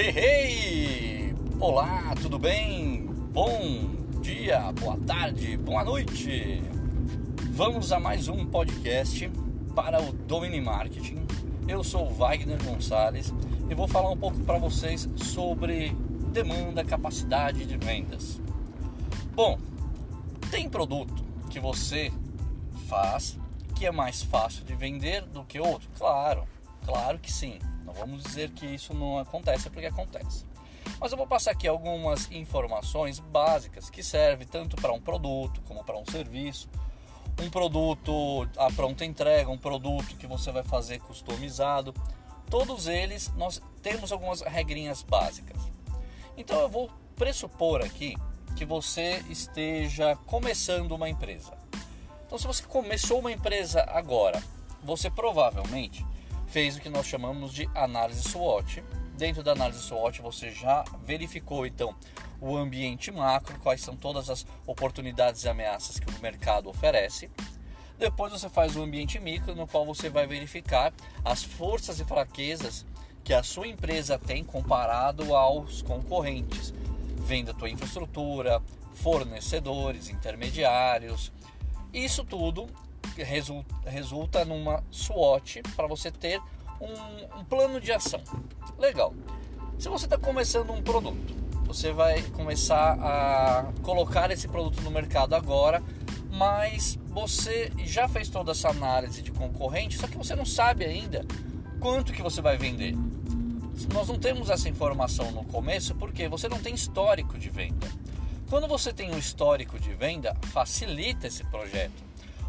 Hey, hey! Olá, tudo bem? Bom dia, boa tarde, boa noite! Vamos a mais um podcast para o Domini Marketing. Eu sou Wagner Gonçalves e vou falar um pouco para vocês sobre demanda, capacidade de vendas. Bom, tem produto que você faz que é mais fácil de vender do que outro? Claro, claro que sim. Não vamos dizer que isso não acontece porque acontece. Mas eu vou passar aqui algumas informações básicas que servem tanto para um produto como para um serviço. Um produto a pronta entrega, um produto que você vai fazer customizado. Todos eles nós temos algumas regrinhas básicas. Então eu vou pressupor aqui que você esteja começando uma empresa. Então se você começou uma empresa agora, você provavelmente fez o que nós chamamos de análise SWOT. Dentro da análise SWOT você já verificou então o ambiente macro, quais são todas as oportunidades e ameaças que o mercado oferece. Depois você faz o ambiente micro, no qual você vai verificar as forças e fraquezas que a sua empresa tem comparado aos concorrentes. Venda tua infraestrutura, fornecedores, intermediários. Isso tudo resulta numa SWOT para você ter um, um, plano de ação. Legal. Se você está começando um produto, você vai começar a colocar esse produto no mercado agora, mas você já fez toda essa análise de concorrente, só que você não sabe ainda quanto que você vai vender. Nós não temos essa informação no começo porque você não tem histórico de venda. Quando você tem um histórico de venda, facilita esse projeto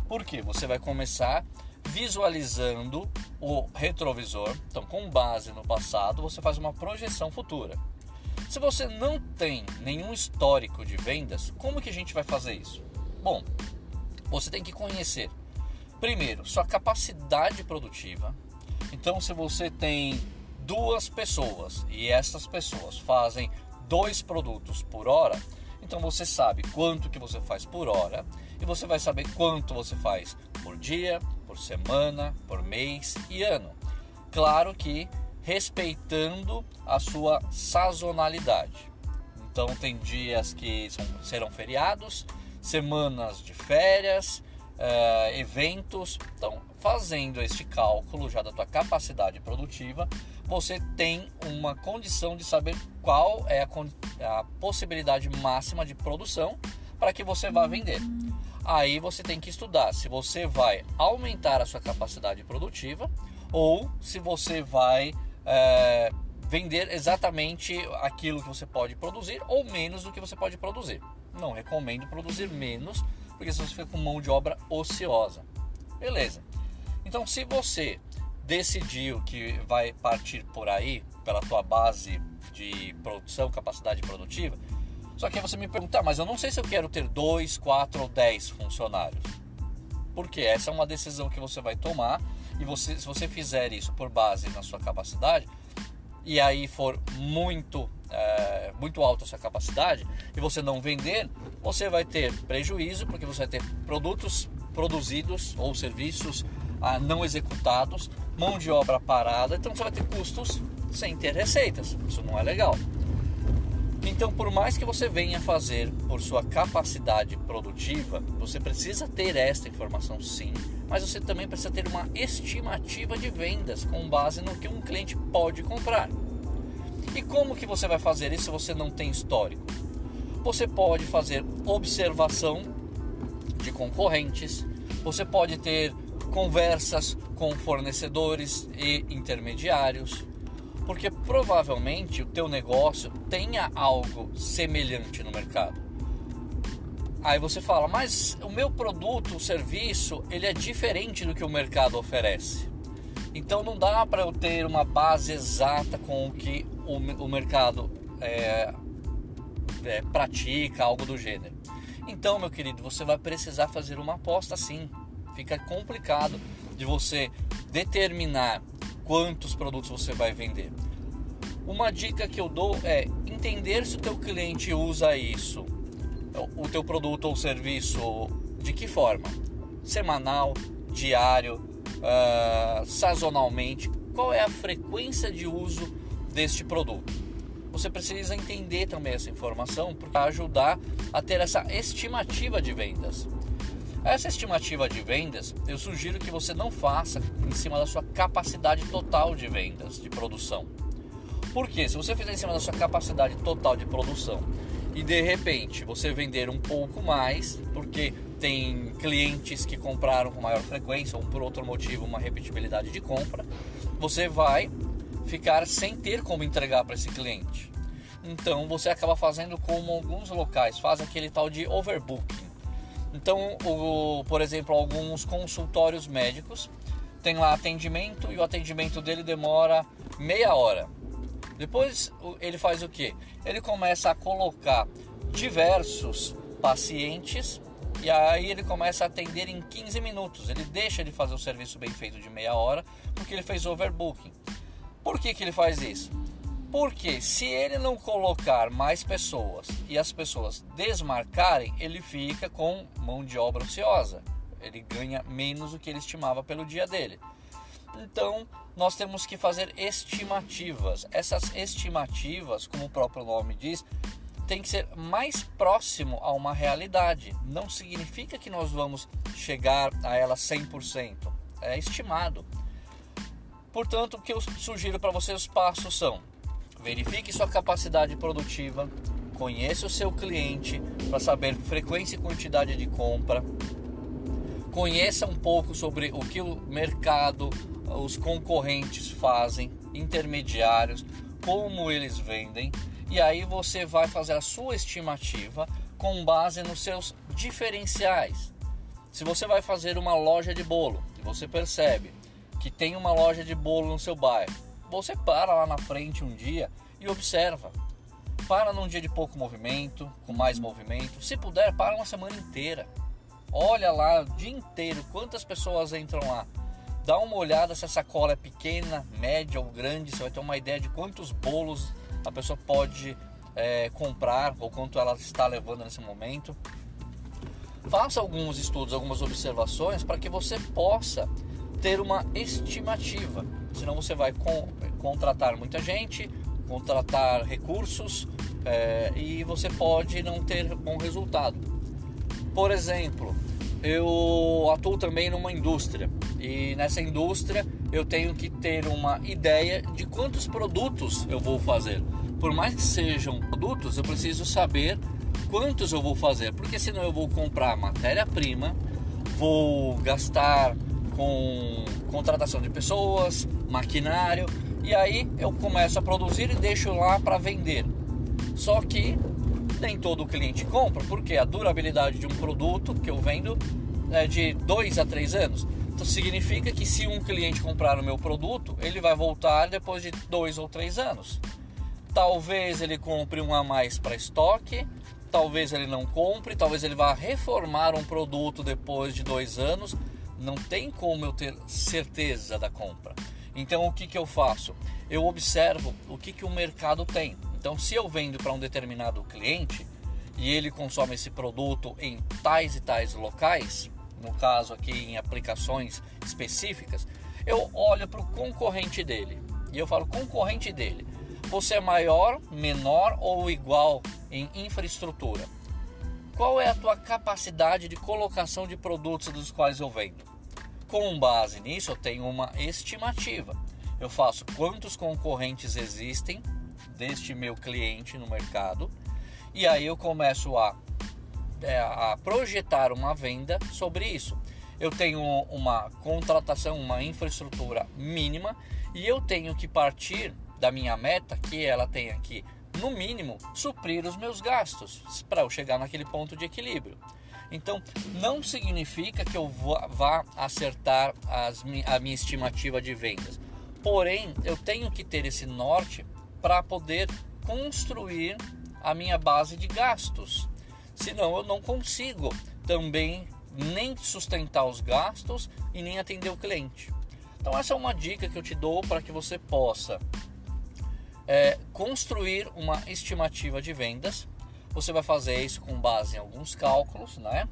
porque você vai começar visualizando o retrovisor. Então, com base no passado, você faz uma projeção futura. Se você não tem nenhum histórico de vendas, como que a gente vai fazer isso? Bom, você tem que conhecer primeiro sua capacidade produtiva. Então, se você tem duas pessoas e essas pessoas fazem dois produtos por hora, então você sabe quanto que você faz por hora e você vai saber quanto você faz por dia, por semana, por mês e ano. Claro que respeitando a sua sazonalidade. Então tem dias que são, serão feriados, semanas de férias, uh, eventos. Então, fazendo este cálculo já da tua capacidade produtiva, você tem uma condição de saber qual é a, a possibilidade máxima de produção para que você vá vender. Aí você tem que estudar se você vai aumentar a sua capacidade produtiva ou se você vai é, vender exatamente aquilo que você pode produzir ou menos do que você pode produzir. Não recomendo produzir menos, porque senão você fica com mão de obra ociosa. Beleza. Então, se você decidiu que vai partir por aí, pela tua base de produção, capacidade produtiva, só que aí você me pergunta, ah, mas eu não sei se eu quero ter dois, quatro ou dez funcionários. Porque essa é uma decisão que você vai tomar e você, se você fizer isso por base na sua capacidade e aí for muito é, muito alta a sua capacidade e você não vender, você vai ter prejuízo porque você vai ter produtos produzidos ou serviços ah, não executados, mão de obra parada, então você vai ter custos sem ter receitas. Isso não é legal. Então, por mais que você venha fazer por sua capacidade produtiva, você precisa ter esta informação sim, mas você também precisa ter uma estimativa de vendas com base no que um cliente pode comprar. E como que você vai fazer isso se você não tem histórico? Você pode fazer observação de concorrentes, você pode ter conversas com fornecedores e intermediários, porque provavelmente o teu negócio tenha algo semelhante no mercado. Aí você fala, mas o meu produto, o serviço, ele é diferente do que o mercado oferece. Então não dá para eu ter uma base exata com o que o, o mercado é, é, pratica, algo do gênero. Então, meu querido, você vai precisar fazer uma aposta sim. Fica complicado de você determinar quantos produtos você vai vender. Uma dica que eu dou é entender se o teu cliente usa isso, o teu produto ou serviço, de que forma? Semanal, diário, uh, sazonalmente? Qual é a frequência de uso deste produto? você precisa entender também essa informação para ajudar a ter essa estimativa de vendas. Essa estimativa de vendas, eu sugiro que você não faça em cima da sua capacidade total de vendas, de produção. Porque se você fizer em cima da sua capacidade total de produção e de repente você vender um pouco mais, porque tem clientes que compraram com maior frequência ou por outro motivo uma repetibilidade de compra, você vai ficar sem ter como entregar para esse cliente. Então você acaba fazendo como alguns locais fazem aquele tal de overbooking. Então, o, por exemplo, alguns consultórios médicos tem lá atendimento e o atendimento dele demora meia hora. Depois ele faz o que? Ele começa a colocar diversos pacientes e aí ele começa a atender em 15 minutos. Ele deixa de fazer o serviço bem feito de meia hora porque ele fez overbooking. Por que, que ele faz isso? Porque se ele não colocar mais pessoas e as pessoas desmarcarem, ele fica com mão de obra ociosa. Ele ganha menos do que ele estimava pelo dia dele. Então, nós temos que fazer estimativas. Essas estimativas, como o próprio nome diz, tem que ser mais próximo a uma realidade. Não significa que nós vamos chegar a ela 100%. É estimado. Portanto, o que eu sugiro para vocês os passos são: verifique sua capacidade produtiva, conheça o seu cliente para saber frequência e quantidade de compra, conheça um pouco sobre o que o mercado, os concorrentes fazem, intermediários, como eles vendem, e aí você vai fazer a sua estimativa com base nos seus diferenciais. Se você vai fazer uma loja de bolo e você percebe que tem uma loja de bolo no seu bairro, você para lá na frente um dia e observa. Para num dia de pouco movimento, com mais movimento. Se puder, para uma semana inteira. Olha lá o dia inteiro quantas pessoas entram lá. Dá uma olhada se a sacola é pequena, média ou grande. Você vai ter uma ideia de quantos bolos a pessoa pode é, comprar ou quanto ela está levando nesse momento. Faça alguns estudos, algumas observações para que você possa ter uma estimativa. Senão você vai com, contratar muita gente, contratar recursos é, e você pode não ter bom resultado. Por exemplo, eu atuo também numa indústria e nessa indústria eu tenho que ter uma ideia de quantos produtos eu vou fazer. Por mais que sejam produtos, eu preciso saber quantos eu vou fazer, porque senão eu vou comprar matéria-prima, vou gastar com contratação de pessoas, maquinário, e aí eu começo a produzir e deixo lá para vender. Só que nem todo cliente compra, porque a durabilidade de um produto que eu vendo é de 2 a 3 anos. Então significa que se um cliente comprar o meu produto, ele vai voltar depois de 2 ou 3 anos. Talvez ele compre um a mais para estoque, talvez ele não compre, talvez ele vá reformar um produto depois de dois anos não tem como eu ter certeza da compra. Então o que, que eu faço? Eu observo o que, que o mercado tem. Então se eu vendo para um determinado cliente e ele consome esse produto em tais e tais locais, no caso aqui em aplicações específicas, eu olho para o concorrente dele e eu falo concorrente dele. Você é maior, menor ou igual em infraestrutura? Qual é a tua capacidade de colocação de produtos dos quais eu vendo? Com base nisso, eu tenho uma estimativa. Eu faço quantos concorrentes existem deste meu cliente no mercado e aí eu começo a, é, a projetar uma venda sobre isso. Eu tenho uma contratação, uma infraestrutura mínima e eu tenho que partir da minha meta que ela tem aqui no mínimo, suprir os meus gastos para eu chegar naquele ponto de equilíbrio. Então, não significa que eu vá acertar as, a minha estimativa de vendas. Porém, eu tenho que ter esse norte para poder construir a minha base de gastos. Senão, eu não consigo também nem sustentar os gastos e nem atender o cliente. Então, essa é uma dica que eu te dou para que você possa é, construir uma estimativa de vendas. Você vai fazer isso com base em alguns cálculos, né?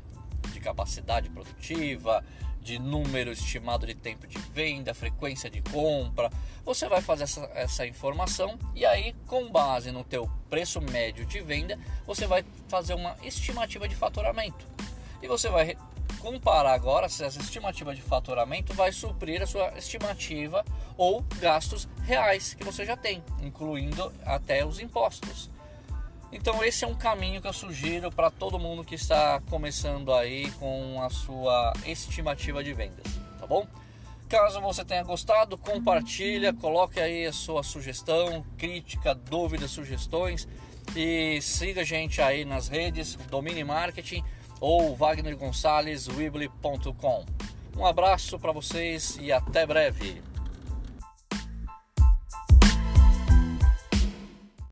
De capacidade produtiva, de número estimado de tempo de venda, frequência de compra. Você vai fazer essa, essa informação e aí, com base no teu preço médio de venda, você vai fazer uma estimativa de faturamento. E você vai comparar agora se essa estimativa de faturamento vai suprir a sua estimativa ou gastos reais que você já tem, incluindo até os impostos. Então esse é um caminho que eu sugiro para todo mundo que está começando aí com a sua estimativa de vendas, tá bom? Caso você tenha gostado, compartilha, coloque aí a sua sugestão, crítica, dúvidas, sugestões e siga a gente aí nas redes Domini Marketing ou Wagner Gonçalves, Um abraço para vocês e até breve.